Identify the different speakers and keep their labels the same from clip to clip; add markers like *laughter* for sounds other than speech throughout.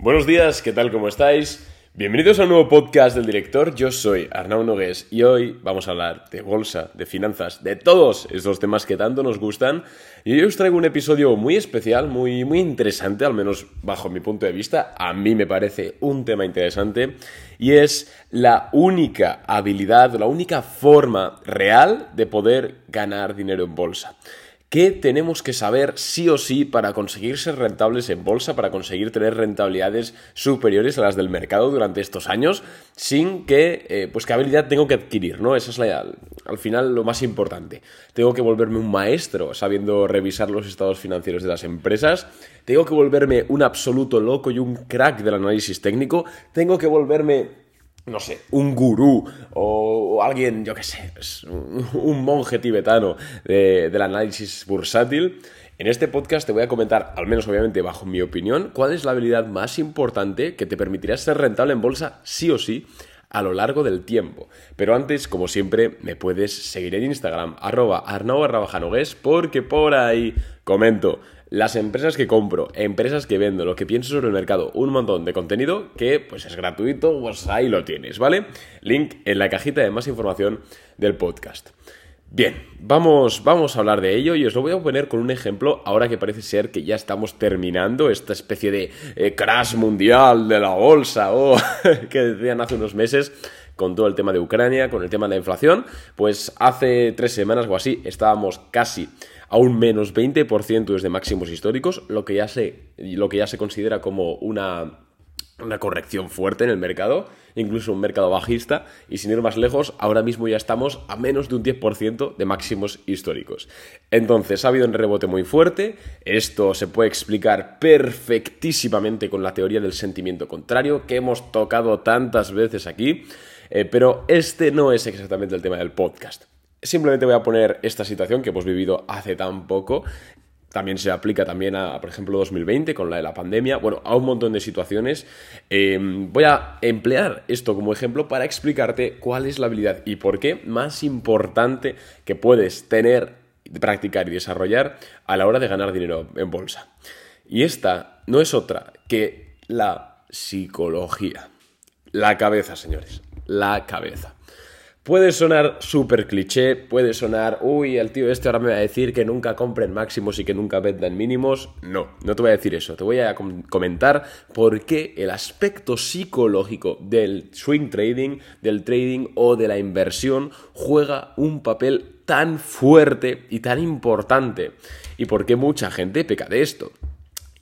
Speaker 1: Buenos días, ¿qué tal? ¿Cómo estáis? Bienvenidos a un nuevo podcast del director. Yo soy Arnau Nogués y hoy vamos a hablar de bolsa, de finanzas, de todos estos temas que tanto nos gustan. Y hoy os traigo un episodio muy especial, muy, muy interesante, al menos bajo mi punto de vista. A mí me parece un tema interesante y es la única habilidad, la única forma real de poder ganar dinero en bolsa. ¿Qué tenemos que saber sí o sí para conseguir ser rentables en bolsa, para conseguir tener rentabilidades superiores a las del mercado durante estos años, sin que, eh, pues qué habilidad tengo que adquirir, ¿no? Esa es la, al final lo más importante. Tengo que volverme un maestro sabiendo revisar los estados financieros de las empresas, tengo que volverme un absoluto loco y un crack del análisis técnico, tengo que volverme no sé, un gurú o, alguien, yo qué sé, un, monje tibetano del análisis bursátil. En este podcast te voy a comentar, al menos obviamente bajo mi opinión, cuál es la habilidad más importante que te permitirá ser rentable en bolsa sí o sí a lo largo del tiempo. Pero antes, como siempre, me puedes seguir en Instagram, arroba porque por ahí comento las empresas que compro, empresas que vendo, lo que pienso sobre el mercado, un montón de contenido que pues es gratuito, pues ahí lo tienes, ¿vale? Link en la cajita de más información del podcast. Bien, vamos, vamos a hablar de ello y os lo voy a poner con un ejemplo ahora que parece ser que ya estamos terminando esta especie de eh, crash mundial de la bolsa o *laughs* que decían hace unos meses con todo el tema de Ucrania, con el tema de la inflación, pues hace tres semanas o así estábamos casi a un menos 20% desde máximos históricos, lo que ya se, lo que ya se considera como una, una corrección fuerte en el mercado, incluso un mercado bajista, y sin ir más lejos, ahora mismo ya estamos a menos de un 10% de máximos históricos. Entonces, ha habido un rebote muy fuerte, esto se puede explicar perfectísimamente con la teoría del sentimiento contrario, que hemos tocado tantas veces aquí, eh, pero este no es exactamente el tema del podcast. Simplemente voy a poner esta situación que hemos vivido hace tan poco. También se aplica también a, por ejemplo, 2020 con la de la pandemia. Bueno, a un montón de situaciones. Em, voy a emplear esto como ejemplo para explicarte cuál es la habilidad y por qué más importante que puedes tener, practicar y desarrollar a la hora de ganar dinero en bolsa. Y esta no es otra que la psicología. La cabeza, señores. La cabeza. Puede sonar súper cliché, puede sonar, uy, el tío este ahora me va a decir que nunca compren máximos y que nunca vendan mínimos. No, no te voy a decir eso. Te voy a comentar por qué el aspecto psicológico del swing trading, del trading o de la inversión juega un papel tan fuerte y tan importante. Y por qué mucha gente peca de esto.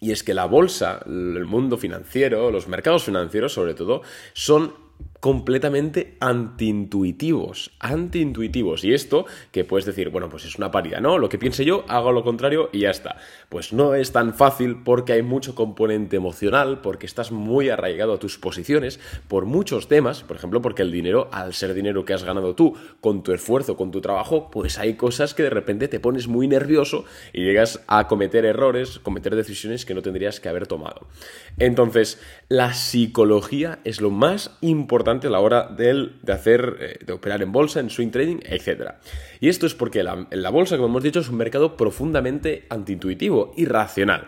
Speaker 1: Y es que la bolsa, el mundo financiero, los mercados financieros sobre todo, son completamente antiintuitivos, antiintuitivos. Y esto, que puedes decir, bueno, pues es una paridad, ¿no? Lo que piense yo, hago lo contrario y ya está. Pues no es tan fácil porque hay mucho componente emocional, porque estás muy arraigado a tus posiciones, por muchos temas, por ejemplo, porque el dinero, al ser dinero que has ganado tú, con tu esfuerzo, con tu trabajo, pues hay cosas que de repente te pones muy nervioso y llegas a cometer errores, cometer decisiones que no tendrías que haber tomado. Entonces, la psicología es lo más importante a la hora de, hacer, eh, de operar en bolsa, en swing trading, etc. Y esto es porque la, la bolsa, como hemos dicho, es un mercado profundamente antiintuitivo, irracional.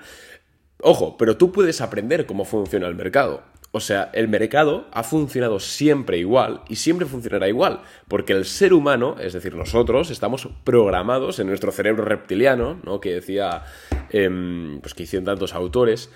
Speaker 1: Ojo, pero tú puedes aprender cómo funciona el mercado. O sea, el mercado ha funcionado siempre igual y siempre funcionará igual, porque el ser humano, es decir, nosotros, estamos programados en nuestro cerebro reptiliano, ¿no? Que decía, em, pues que hicieron tantos autores,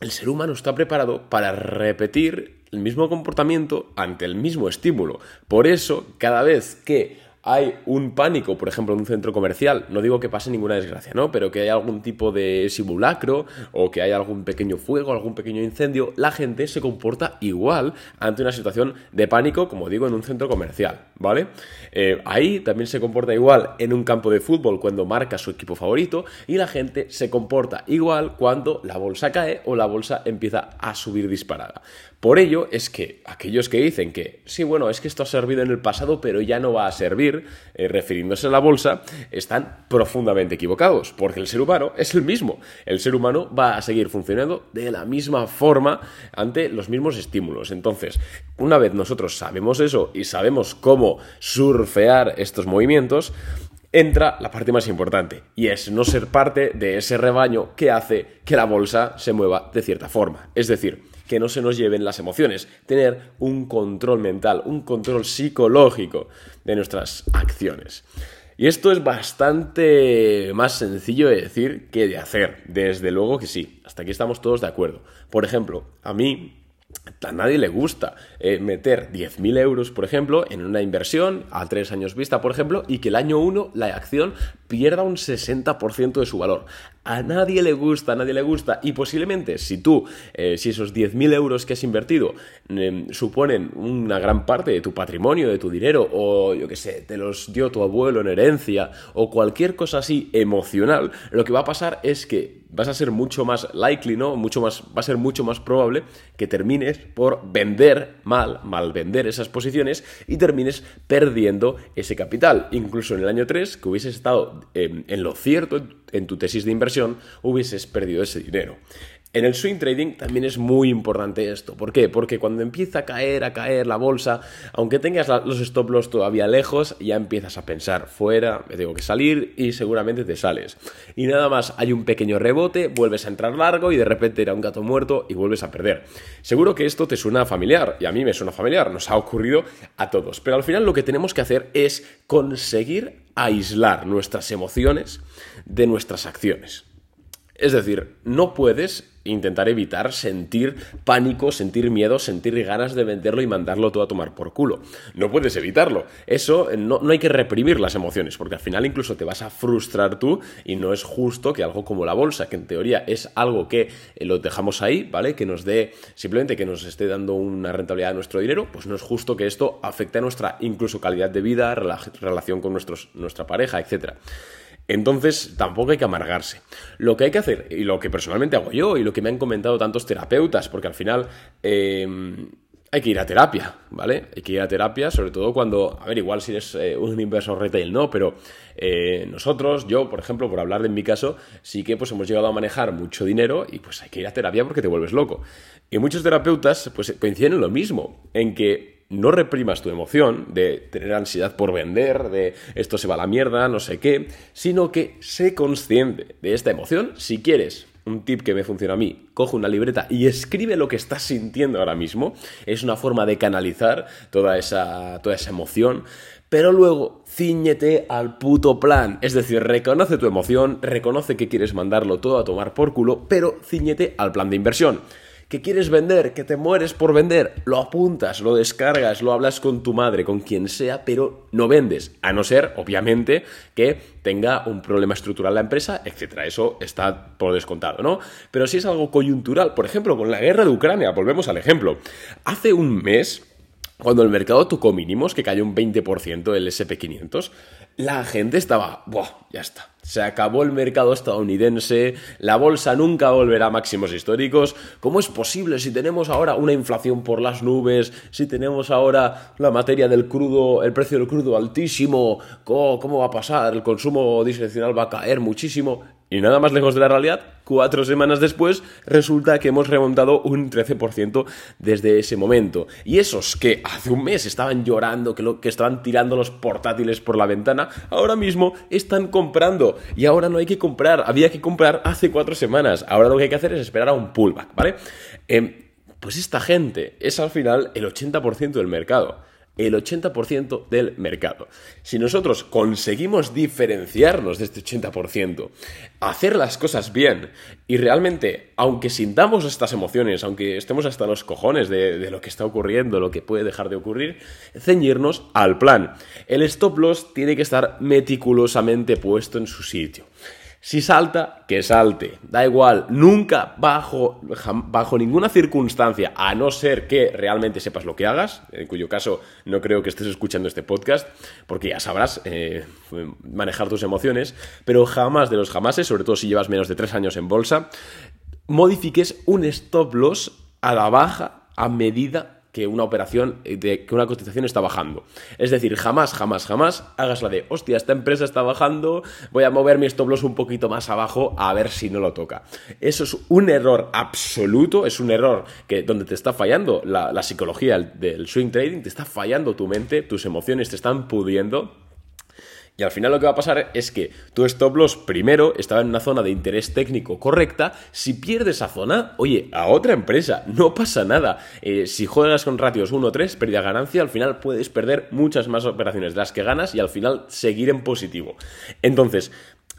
Speaker 1: el ser humano está preparado para repetir el mismo comportamiento ante el mismo estímulo. Por eso, cada vez que hay un pánico, por ejemplo, en un centro comercial, no digo que pase ninguna desgracia, ¿no? Pero que haya algún tipo de simulacro o que haya algún pequeño fuego, algún pequeño incendio, la gente se comporta igual ante una situación de pánico, como digo, en un centro comercial, ¿vale? Eh, ahí también se comporta igual en un campo de fútbol cuando marca su equipo favorito y la gente se comporta igual cuando la bolsa cae o la bolsa empieza a subir disparada. Por ello es que aquellos que dicen que sí, bueno, es que esto ha servido en el pasado, pero ya no va a servir, eh, refiriéndose a la bolsa, están profundamente equivocados, porque el ser humano es el mismo. El ser humano va a seguir funcionando de la misma forma ante los mismos estímulos. Entonces, una vez nosotros sabemos eso y sabemos cómo surfear estos movimientos, entra la parte más importante, y es no ser parte de ese rebaño que hace que la bolsa se mueva de cierta forma. Es decir, que no se nos lleven las emociones, tener un control mental, un control psicológico de nuestras acciones. Y esto es bastante más sencillo de decir que de hacer. Desde luego que sí. Hasta aquí estamos todos de acuerdo. Por ejemplo, a mí a nadie le gusta eh, meter 10.000 euros, por ejemplo, en una inversión a tres años vista, por ejemplo, y que el año 1 la acción pierda un 60% de su valor. A nadie le gusta, a nadie le gusta. Y posiblemente si tú, eh, si esos 10.000 euros que has invertido em, suponen una gran parte de tu patrimonio, de tu dinero, o yo qué sé, te los dio tu abuelo en herencia, o cualquier cosa así emocional, lo que va a pasar es que vas a ser mucho más likely, ¿no? Mucho más, va a ser mucho más probable que termines por vender mal, mal vender esas posiciones y termines perdiendo ese capital. Incluso en el año 3, que hubieses estado em, en lo cierto en tu tesis de inversión, hubieses perdido ese dinero. En el swing trading también es muy importante esto. ¿Por qué? Porque cuando empieza a caer, a caer la bolsa, aunque tengas los stop loss todavía lejos, ya empiezas a pensar, fuera, me tengo que salir y seguramente te sales. Y nada más, hay un pequeño rebote, vuelves a entrar largo y de repente era un gato muerto y vuelves a perder. Seguro que esto te suena familiar y a mí me suena familiar, nos ha ocurrido a todos. Pero al final lo que tenemos que hacer es conseguir aislar nuestras emociones de nuestras acciones. Es decir, no puedes intentar evitar sentir pánico, sentir miedo, sentir ganas de venderlo y mandarlo todo a tomar por culo. No puedes evitarlo. Eso eh, no, hay que reprimir las emociones, porque al final incluso te vas a frustrar tú y no es justo que algo como la bolsa, que en teoría es algo que eh, lo dejamos ahí, ¿vale? Que nos dé, simplemente que nos esté dando una rentabilidad a nuestro dinero, pues no es justo que esto afecte a nuestra incluso calidad de vida, relación con nuestros, nuestra pareja, etcétera. Entonces, tampoco hay que amargarse. Lo que hay que hacer, y lo que personalmente hago yo, y lo que me han comentado tantos terapeutas, porque al final eh, hay que ir a terapia, ¿vale? Hay que ir a terapia, sobre todo cuando, a ver, igual si eres eh, un inversor retail, no, pero eh, nosotros, yo, por ejemplo, por hablar de mi caso, sí que pues hemos llegado a manejar mucho dinero y pues hay que ir a terapia porque te vuelves loco. Y muchos terapeutas pues coinciden en lo mismo, en que no reprimas tu emoción de tener ansiedad por vender, de esto se va a la mierda, no sé qué, sino que sé consciente de esta emoción. Si quieres un tip que me funciona a mí, coge una libreta y escribe lo que estás sintiendo ahora mismo. Es una forma de canalizar toda esa, toda esa emoción. Pero luego, ciñete al puto plan. Es decir, reconoce tu emoción, reconoce que quieres mandarlo todo a tomar por culo, pero ciñete al plan de inversión que quieres vender, que te mueres por vender, lo apuntas, lo descargas, lo hablas con tu madre, con quien sea, pero no vendes, a no ser, obviamente, que tenga un problema estructural la empresa, etcétera. Eso está por descontado, ¿no? Pero si es algo coyuntural, por ejemplo, con la guerra de Ucrania, volvemos al ejemplo. Hace un mes cuando el mercado tocó mínimos, que cayó un 20% el SP500, la gente estaba, ¡buah! Ya está. Se acabó el mercado estadounidense, la bolsa nunca volverá a máximos históricos. ¿Cómo es posible si tenemos ahora una inflación por las nubes, si tenemos ahora la materia del crudo, el precio del crudo altísimo? ¿Cómo, cómo va a pasar? El consumo discrecional va a caer muchísimo. Y nada más lejos de la realidad, cuatro semanas después, resulta que hemos remontado un 13% desde ese momento. Y esos que hace un mes estaban llorando, que, lo, que estaban tirando los portátiles por la ventana, ahora mismo están comprando. Y ahora no hay que comprar, había que comprar hace cuatro semanas. Ahora lo que hay que hacer es esperar a un pullback, ¿vale? Em, pues esta gente es al final el 80% del mercado el 80% del mercado. Si nosotros conseguimos diferenciarnos de este 80%, hacer las cosas bien y realmente, aunque sintamos estas emociones, aunque estemos hasta los cojones de, lo que está ocurriendo, lo que puede dejar de ocurrir, ceñirnos al plan. El stop loss tiene que estar meticulosamente puesto en su sitio. Si salta, que salte. Da igual, nunca bajo, bajo ninguna circunstancia, a no ser que realmente sepas lo que hagas, en cuyo caso no creo que estés escuchando este podcast, porque ya sabrás eh, manejar tus emociones, pero jamás de los jamases, sobre todo si llevas menos de tres años en bolsa, modifiques un stop loss a la baja a medida que una operación, eh, de, que una cotización está bajando. Es decir, jamás, jamás, jamás hagas la de, hostia, esta empresa está bajando, voy a mover mi stop loss un poquito más abajo a ver si no lo toca. Eso es un error absoluto, es un error que donde te está fallando la, la psicología del swing trading, te está fallando tu mente, tus emociones te están pudiendo Y al final lo que va a pasar es que tu stop loss primero estaba en una zona de interés técnico correcta. Si pierdes esa zona, oye, a otra empresa, no pasa nada. Eh, si juegas con ratios 1-3, pérdida ganancia, al final puedes perder muchas más operaciones de las que ganas y al final seguir en positivo. Entonces,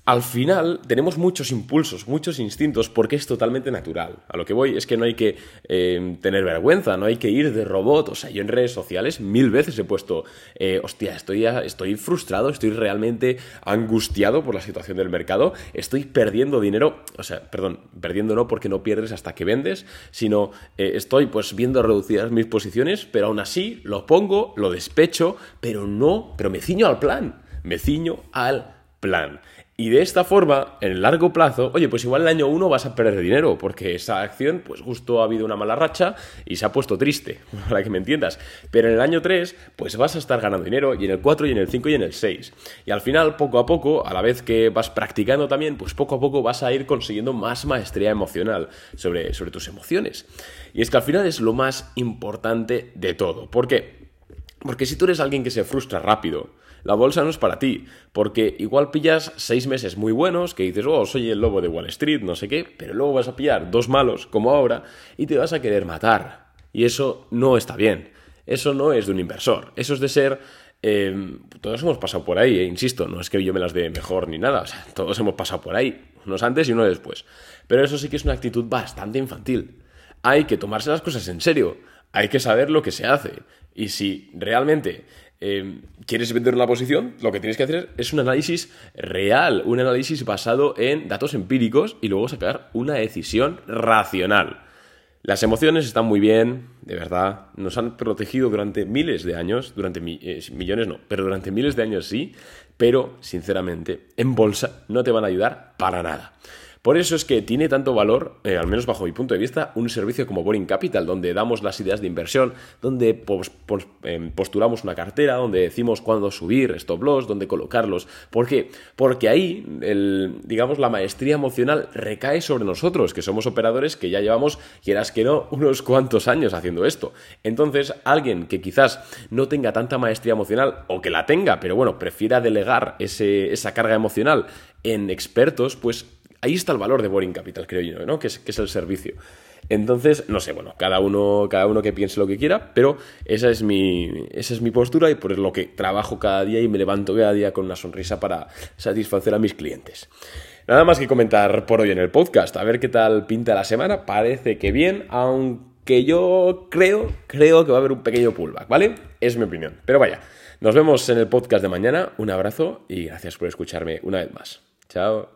Speaker 1: al final tenemos muchos impulsos, muchos instintos, porque es totalmente natural. A lo que voy es que no hay que eh, tener vergüenza, no hay que ir de robot. O sea, yo en redes sociales mil veces he puesto, eh, hostia, estoy, estoy frustrado, estoy realmente angustiado por la situación del mercado, estoy perdiendo dinero, o sea, perdón, perdiendo no porque no pierdes hasta que vendes, sino eh, estoy pues viendo reducidas mis posiciones, pero aún así lo pongo, lo despecho, pero no, pero me ciño al plan, me ciño al plan. Y de esta forma, en el largo plazo, oye, pues igual el año 1 vas a perder dinero, porque esa acción, pues justo ha habido una mala racha y se ha puesto triste, *laughs* para que me entiendas. Pero en el año 3, pues vas a estar ganando dinero, y en el 4, y en el 5, y en el 6. Y al final, poco a poco, a la vez que vas practicando también, pues poco a poco vas a ir consiguiendo más maestría emocional sobre, sobre tus emociones. Y es que al final es lo más importante de todo. ¿Por qué? Porque si tú eres alguien que se frustra rápido, la bolsa no es para ti, porque igual pillas seis meses muy buenos que dices, oh, soy el lobo de Wall Street, no sé qué, pero luego vas a pillar dos malos como ahora y te vas a querer matar. Y eso no está bien. Eso no es de un inversor. Eso es de ser em, todos hemos pasado por ahí, eh, insisto, no es que yo me las dé mejor ni nada, o sea, todos hemos pasado por ahí, unos antes y unos después. Pero eso sí que es una actitud bastante infantil. Hay que tomarse las cosas en serio, hay que saber lo que se hace. Y si realmente Em, quieres vender una posición, lo que tienes que hacer es un análisis real, un análisis basado en datos empíricos y luego sacar una decisión racional. Las emociones están muy bien, de verdad, nos han protegido durante miles de años, durante eh, millones no, pero durante miles de años sí, pero sinceramente en bolsa no te van a ayudar para nada. Por eso es que tiene tanto valor, eh, al menos bajo mi punto de vista, un servicio como Boring Capital, donde damos las ideas de inversión, donde em, postulamos una cartera, donde decimos cuándo subir stop loss, dónde colocarlos. ¿Por qué? Porque ahí, el, digamos, la maestría emocional recae sobre nosotros, que somos operadores que ya llevamos, quieras que no, unos cuantos años haciendo esto. Entonces, alguien que quizás no tenga tanta maestría emocional, o que la tenga, pero bueno, prefiera delegar esa carga emocional en expertos, pues ahí está el valor de Boring Capital, creo yo, ¿no? Que es, que es el servicio. Entonces, no sé, bueno, cada uno, cada uno que piense lo que quiera, pero esa es, mi, esa es mi postura y por lo que trabajo cada día y me levanto cada día con una sonrisa para satisfacer a mis clientes. Nada más que comentar por hoy en el podcast, a ver qué tal pinta la semana, parece que bien, aunque yo creo, creo que va a haber un pequeño pullback, ¿vale? Es mi opinión. Pero vaya, nos vemos en el podcast de mañana, un abrazo y gracias por escucharme una vez más. Chao.